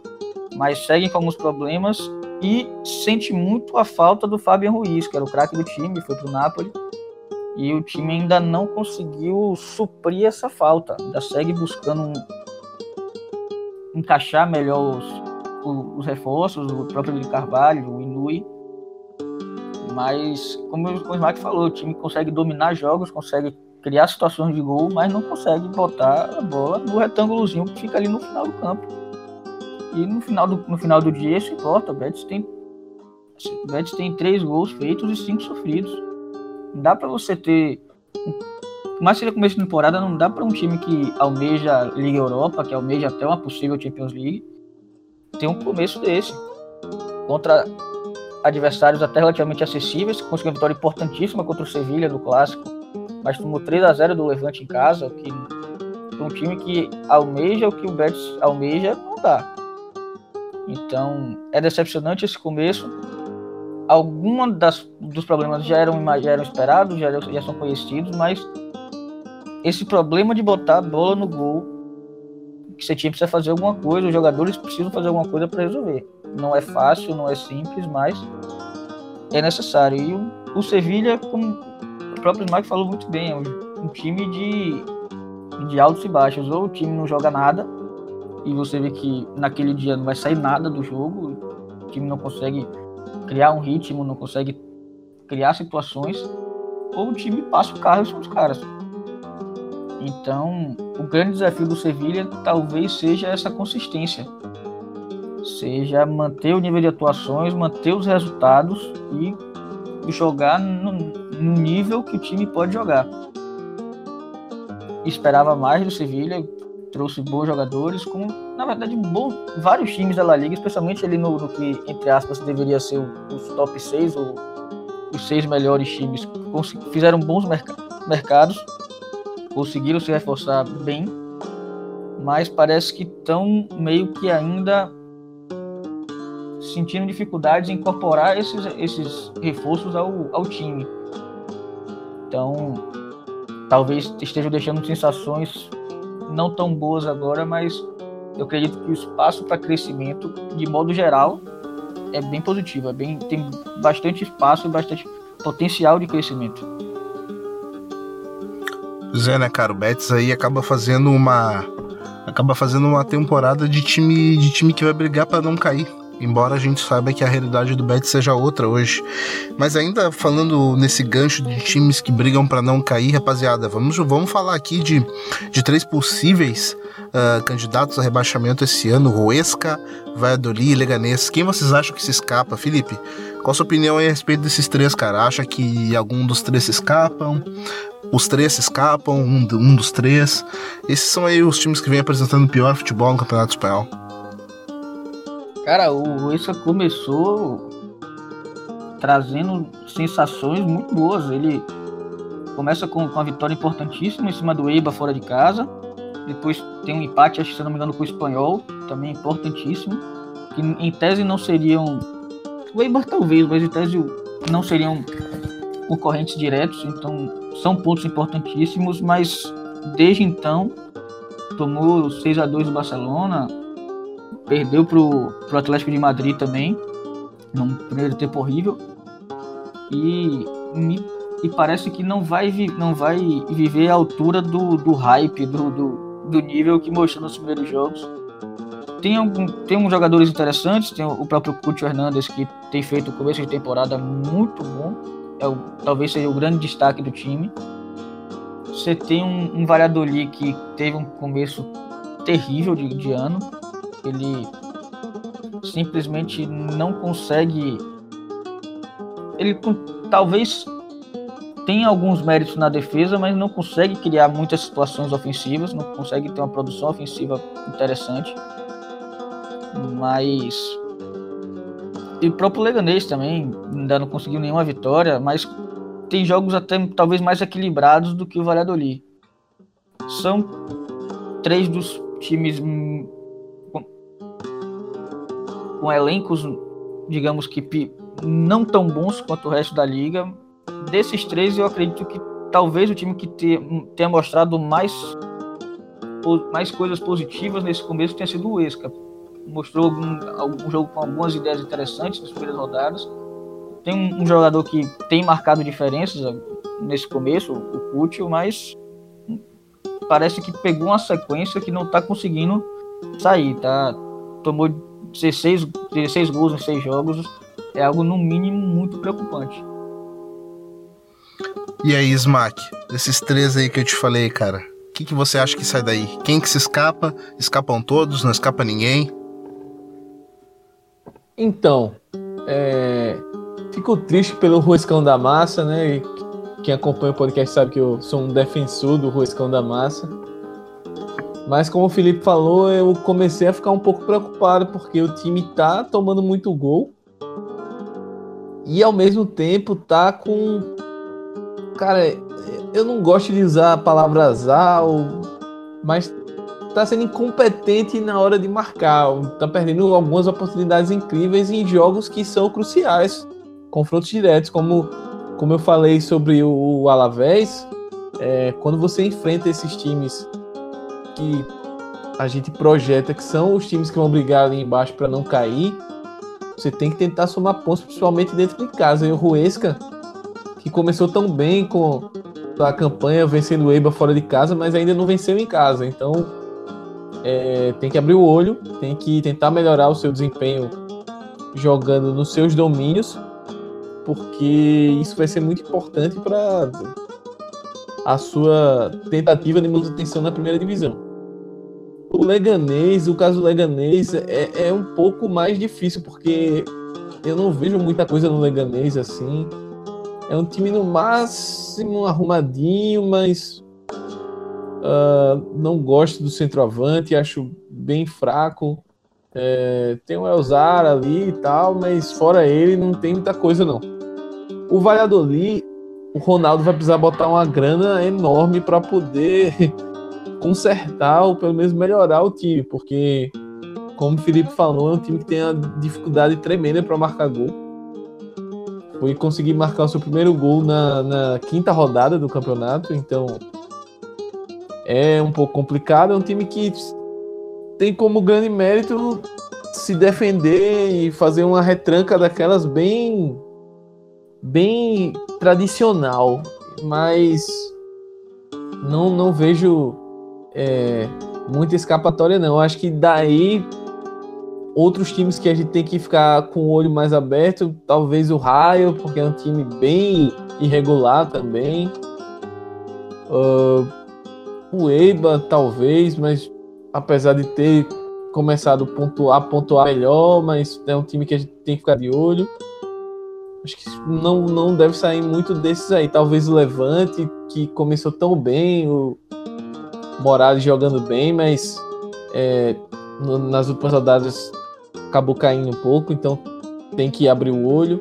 mas seguem com alguns problemas e sente muito a falta do Fabian Ruiz, que era o craque do time, foi pro Napoli. E o time ainda não conseguiu suprir essa falta. Ainda segue buscando um, encaixar melhor os, os, os reforços, o próprio de Carvalho, o Inui. Mas, como, o Smack falou, o time consegue dominar jogos, consegue criar situações de gol, mas não consegue botar a bola no retângulozinho que fica ali no final do campo. E no final do, no final do dia isso importa. O Betis tem, o Betis tem três gols feitos e cinco sofridos. Dá para você ter. Mas seria começo de temporada, não dá para um time que almeja Liga Europa, que almeja até uma possível Champions League, ter um começo desse. Contra adversários até relativamente acessíveis, conseguiu uma vitória importantíssima contra o Sevilha no clássico, mas tomou 3 a 0 do Levante em casa, que um time que almeja o que o Betis almeja não dá. Então é decepcionante esse começo. Alguns dos problemas já eram, já eram esperados, já, já são conhecidos, mas esse problema de botar a bola no gol, que você tinha precisa fazer alguma coisa, os jogadores precisam fazer alguma coisa para resolver. Não é fácil, não é simples, mas é necessário. E o, o Sevilha, como o próprio Mike falou muito bem, é um, um time de, de altos e baixos. Ou o time não joga nada, e você vê que naquele dia não vai sair nada do jogo, o time não consegue criar um ritmo, não consegue criar situações, ou o time passa o carro são os caras. Então, o grande desafio do Sevilha talvez seja essa consistência. Seja manter o nível de atuações, manter os resultados e jogar no, no nível que o time pode jogar. Esperava mais do Sevilha, trouxe bons jogadores, como na verdade bom, vários times da La Liga, especialmente ali no, no que, entre aspas, deveria ser os top 6 ou os seis melhores times, fizeram bons merc mercados, conseguiram se reforçar bem, mas parece que estão meio que ainda sentindo dificuldades em incorporar esses, esses reforços ao, ao time. Então, talvez estejam deixando sensações não tão boas agora, mas eu acredito que o espaço para crescimento, de modo geral, é bem positivo, é bem, tem bastante espaço e bastante potencial de crescimento. Zé, né, cara, o Betis aí acaba fazendo uma acaba fazendo uma temporada de time de time que vai brigar para não cair. Embora a gente saiba que a realidade do Betis seja outra hoje. Mas ainda falando nesse gancho de times que brigam para não cair, rapaziada, vamos, vamos falar aqui de, de três possíveis uh, candidatos a rebaixamento esse ano: Huesca, Valladolid e Leganés. Quem vocês acham que se escapa? Felipe, qual a sua opinião a respeito desses três, cara? Acha que algum dos três se escapam? Os três se escapam? Um, um dos três? Esses são aí os times que vêm apresentando pior futebol no Campeonato Espanhol. Cara, o Huesca começou trazendo sensações muito boas. Ele começa com, com uma vitória importantíssima em cima do Eibar fora de casa. Depois tem um empate, acho que se não me engano, com o Espanhol, também importantíssimo. Que em tese não seriam. O Eibar talvez, mas em tese não seriam concorrentes diretos. Então são pontos importantíssimos, mas desde então tomou 6 a 2 do Barcelona, perdeu pro, pro Atlético de Madrid também, num primeiro tempo horrível. E, me, e parece que não vai, não vai viver a altura do, do hype, do, do, do nível que mostrou nos primeiros jogos. Tem, algum, tem uns jogadores interessantes, tem o próprio Couto Hernandes que tem feito o começo de temporada muito bom, é o, talvez seja o grande destaque do time. Você tem um, um Valladolid que teve um começo terrível de, de ano, ele simplesmente não consegue. Ele talvez tenha alguns méritos na defesa, mas não consegue criar muitas situações ofensivas, não consegue ter uma produção ofensiva interessante. Mas e o próprio Leganês também ainda não conseguiu nenhuma vitória, mas tem jogos até talvez mais equilibrados do que o Valladolid. São três dos times com elencos, digamos que não tão bons quanto o resto da liga. Desses três, eu acredito que talvez o time que tenha mostrado mais, mais coisas positivas nesse começo tenha sido o Esca. Mostrou algum, algum jogo com algumas ideias interessantes nas primeiras rodadas. Tem um, um jogador que tem marcado diferenças nesse começo, o Cútil, mas parece que pegou uma sequência que não está conseguindo sair, tá? Tomou 16, 16 gols em 6 jogos, é algo no mínimo muito preocupante. E aí, Smack, desses três aí que eu te falei, cara, o que, que você acha que sai daí? Quem que se escapa? Escapam todos? Não escapa ninguém? Então, é... fico triste pelo Ruescão da Massa, né? E quem acompanha o podcast sabe que eu sou um defensor do Ruescão da Massa. Mas como o Felipe falou, eu comecei a ficar um pouco preocupado porque o time tá tomando muito gol. E ao mesmo tempo tá com cara, eu não gosto de usar a palavra azar, mas tá sendo incompetente na hora de marcar, tá perdendo algumas oportunidades incríveis em jogos que são cruciais, confrontos diretos, como, como eu falei sobre o, Alavés, é, quando você enfrenta esses times que a gente projeta que são os times que vão brigar ali embaixo para não cair, você tem que tentar somar pontos, principalmente dentro de casa. E o Ruesca que começou tão bem com a campanha vencendo o Eibar fora de casa, mas ainda não venceu em casa. Então é, tem que abrir o olho, tem que tentar melhorar o seu desempenho jogando nos seus domínios, porque isso vai ser muito importante para a sua tentativa de manutenção na primeira divisão. O Leganês, o caso Leganês é, é um pouco mais difícil, porque eu não vejo muita coisa no Leganês assim. É um time no máximo arrumadinho, mas uh, não gosto do centroavante, acho bem fraco. É, tem o Elzar ali e tal, mas fora ele não tem muita coisa não. O Valladolid, o Ronaldo vai precisar botar uma grana enorme para poder *laughs* consertar ou pelo menos melhorar o time, porque como o Felipe falou, é um time que tem uma dificuldade tremenda para marcar gol foi conseguir marcar o seu primeiro gol na, na quinta rodada do campeonato, então é um pouco complicado. É um time que tem como grande mérito se defender e fazer uma retranca daquelas bem bem tradicional, mas não não vejo é, muita escapatória não. Acho que daí Outros times que a gente tem que ficar com o olho mais aberto, talvez o Raio, porque é um time bem irregular também. Uh, o Eiba, talvez, mas apesar de ter começado a pontuar, pontuar melhor, mas é um time que a gente tem que ficar de olho. Acho que não, não deve sair muito desses aí. Talvez o Levante, que começou tão bem, o Morales jogando bem, mas é, no, nas últimas rodadas acabou caindo um pouco, então tem que abrir o olho.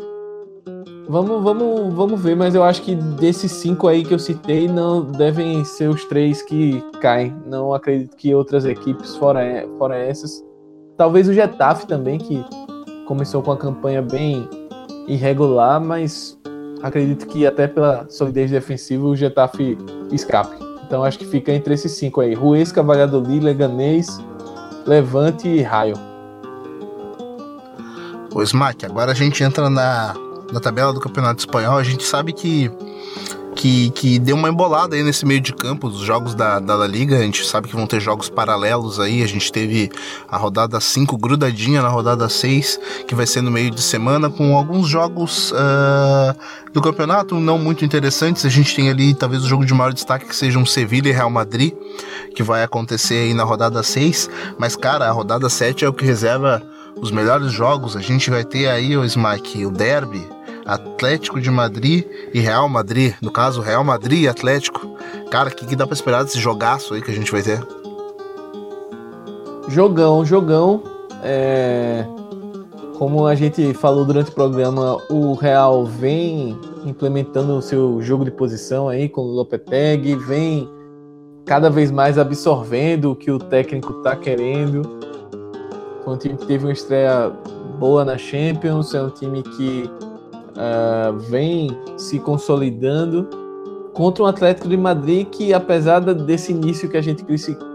Vamos, vamos, vamos ver, mas eu acho que desses cinco aí que eu citei, não devem ser os três que caem. Não acredito que outras equipes, fora, fora essas. Talvez o Getafe também, que começou com a campanha bem irregular, mas acredito que até pela solidez defensiva o Getafe escape. Então acho que fica entre esses cinco aí: Ruesca, Valladolid, Leganês, Levante e Raio. Ô Smack, agora a gente entra na, na tabela do Campeonato Espanhol. A gente sabe que, que, que deu uma embolada aí nesse meio de campo dos jogos da, da La Liga. A gente sabe que vão ter jogos paralelos aí. A gente teve a rodada 5 grudadinha na rodada 6, que vai ser no meio de semana, com alguns jogos uh, do campeonato não muito interessantes. A gente tem ali talvez o jogo de maior destaque que seja um Sevilha e Real Madrid, que vai acontecer aí na rodada 6. Mas, cara, a rodada 7 é o que reserva os melhores jogos, a gente vai ter aí o Smack, o Derby, Atlético de Madrid e Real Madrid. No caso, Real Madrid e Atlético. Cara, o que, que dá pra esperar desse jogaço aí que a gente vai ter? Jogão, jogão. É... como a gente falou durante o programa, o Real vem implementando o seu jogo de posição aí com o Lopetegui, vem cada vez mais absorvendo o que o técnico está querendo. Foi um time que teve uma estreia boa na Champions, é um time que uh, vem se consolidando contra um Atlético de Madrid que, apesar desse início que a gente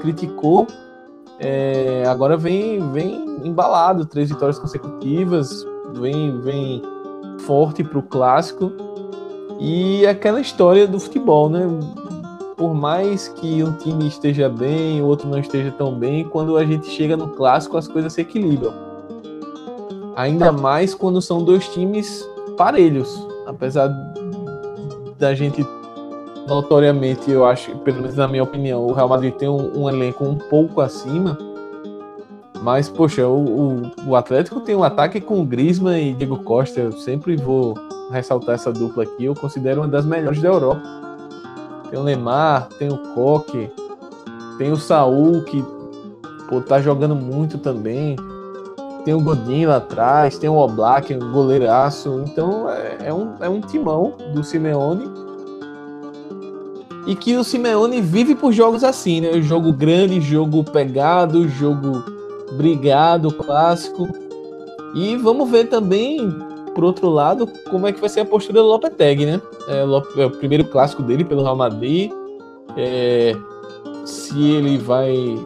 criticou, é, agora vem, vem embalado, três vitórias consecutivas, vem, vem forte para o clássico. E aquela história do futebol, né? Por mais que um time esteja bem, o outro não esteja tão bem, quando a gente chega no clássico as coisas se equilibram. Ainda mais quando são dois times parelhos. Apesar da gente notoriamente, eu acho, pelo menos na minha opinião, o Real Madrid tem um, um elenco um pouco acima. Mas, poxa, o, o, o, Atlético tem um ataque com o Griezmann e Diego Costa. Eu sempre vou ressaltar essa dupla aqui. Eu considero uma das melhores da Europa. Tem o Lemar, tem o Coque, tem o Saul, que pô, tá jogando muito também. Tem o Godin lá atrás, tem o Oblak, um goleiraço. Então é, é, um, é um timão do Simeone e que o Simeone vive por jogos assim, né? Jogo grande, jogo pegado, jogo brigado, clássico. E vamos ver também, por outro lado, como é que vai ser a postura do Lopetegui, né? É, é o primeiro clássico dele pelo Real Madrid. É, se ele vai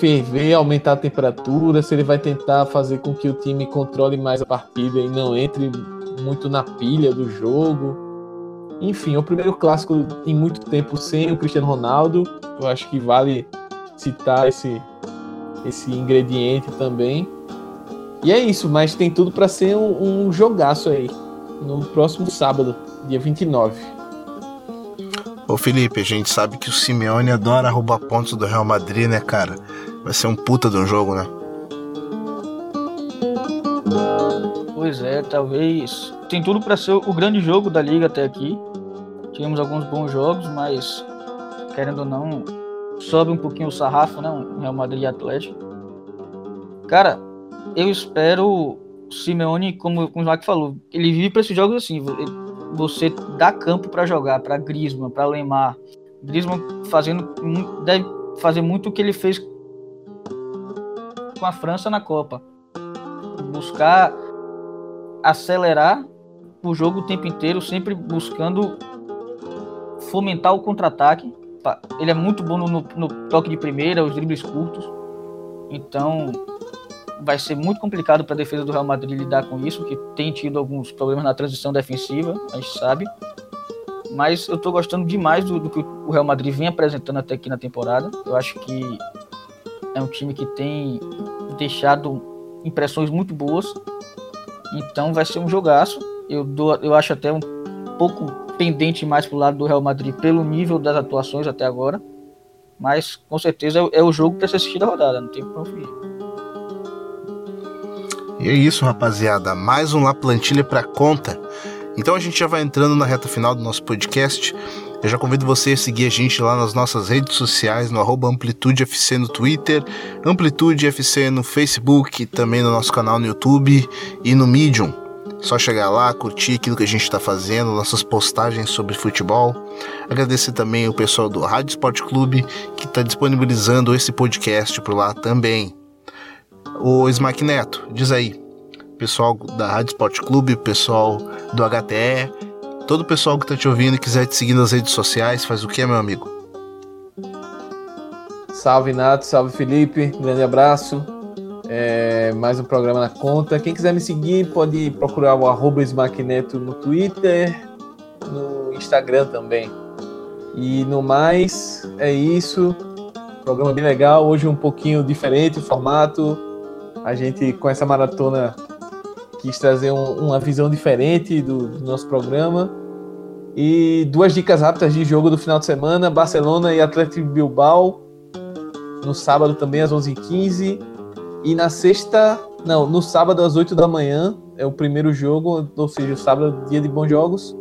ferver, aumentar a temperatura, se ele vai tentar fazer com que o time controle mais a partida e não entre muito na pilha do jogo. Enfim, é o primeiro clássico em muito tempo sem o Cristiano Ronaldo. Eu acho que vale citar esse, esse ingrediente também. E é isso, mas tem tudo para ser um, um jogaço aí no próximo sábado, dia 29. Ô Felipe, a gente sabe que o Simeone adora roubar pontos do Real Madrid, né, cara? Vai ser um puta de um jogo, né? Pois é, talvez. Tem tudo para ser o grande jogo da liga até aqui. Tivemos alguns bons jogos, mas querendo ou não, sobe um pouquinho o sarrafo, né? Real Madrid e Atlético. Cara, eu espero o Simeone, como, como o Mark falou, ele vive para esses jogos assim. Você dá campo para jogar, para Griezmann, para Lemar. Griezmann fazendo deve fazer muito o que ele fez com a França na Copa buscar acelerar o jogo o tempo inteiro, sempre buscando fomentar o contra-ataque. Ele é muito bom no, no, toque de primeira, os dribles curtos. Então vai ser muito complicado para a defesa do Real Madrid lidar com isso, que tem tido alguns problemas na transição defensiva, a gente sabe. Mas eu estou gostando demais do, do, que o Real Madrid vem apresentando até aqui na temporada. Eu acho que é um time que tem deixado impressões muito boas. Então vai ser um jogaço. Eu, dou, eu acho até um pouco pendente mais pro lado do Real Madrid pelo nível das atuações até agora. Mas com certeza é, é o jogo para ser assistido a rodada, não tem pra fugir. E é isso, rapaziada. Mais um La Plantilha para conta. Então a gente já vai entrando na reta final do nosso podcast. Eu já convido você a seguir a gente lá nas nossas redes sociais, no arroba AmplitudeFC no Twitter, AmplitudeFC no Facebook, também no nosso canal no YouTube e no Medium. Só chegar lá, curtir aquilo que a gente está fazendo, nossas postagens sobre futebol. Agradecer também o pessoal do Rádio Esporte Clube que está disponibilizando esse podcast por lá também. O Smack Neto, diz aí, pessoal da Rádio Esporte Clube, pessoal do HTE, Todo o pessoal que tá te ouvindo e quiser te seguir nas redes sociais, faz o que, meu amigo? Salve Nato, salve Felipe, grande abraço. É, mais um programa na conta. Quem quiser me seguir pode procurar o arroba Smackneto no Twitter, no Instagram também. E no mais, é isso. Programa bem legal. Hoje um pouquinho diferente o formato. A gente com essa maratona quis trazer um, uma visão diferente do, do, nosso programa. E duas dicas rápidas de jogo do final de semana: Barcelona e Atlético Bilbao. No sábado também às 11h15. E na sexta, não, no sábado às 8 da manhã é o primeiro jogo, ou seja, o sábado, dia de bons jogos.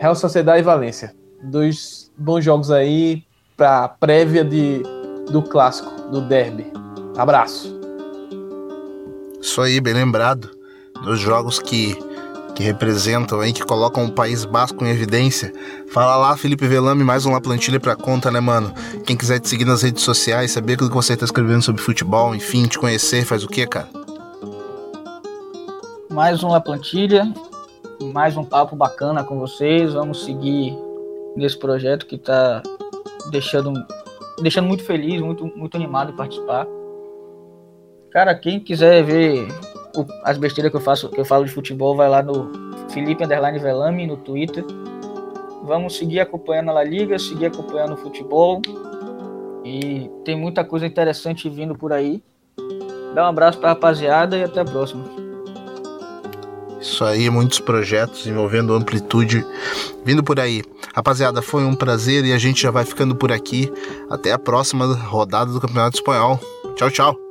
Real Sociedade e Valência. Dois bons jogos aí para prévia de, do clássico, do derby. Abraço. Isso aí, bem lembrado. Nos jogos que, que representam aí, que colocam o País Basco em evidência. Fala lá, Felipe Velame, mais uma plantilha pra conta, né, mano? Quem quiser te seguir nas redes sociais, saber aquilo que você tá escrevendo sobre futebol, enfim, te conhecer, faz o quê, cara? Mais uma plantilha, mais um papo bacana com vocês. Vamos seguir nesse projeto que tá deixando, deixando muito feliz, muito, muito animado participar. Cara, quem quiser ver o, as besteiras que eu faço, que eu falo de futebol, vai lá no Felipe Underline Velame no Twitter. Vamos seguir acompanhando a La Liga, seguir acompanhando o futebol. E tem muita coisa interessante vindo por aí. Dá um abraço pra rapaziada e até a próxima. Isso aí, muitos projetos envolvendo amplitude vindo por aí. Rapaziada, foi um prazer e a gente já vai ficando por aqui. Até a próxima rodada do Campeonato Espanhol. Tchau, tchau.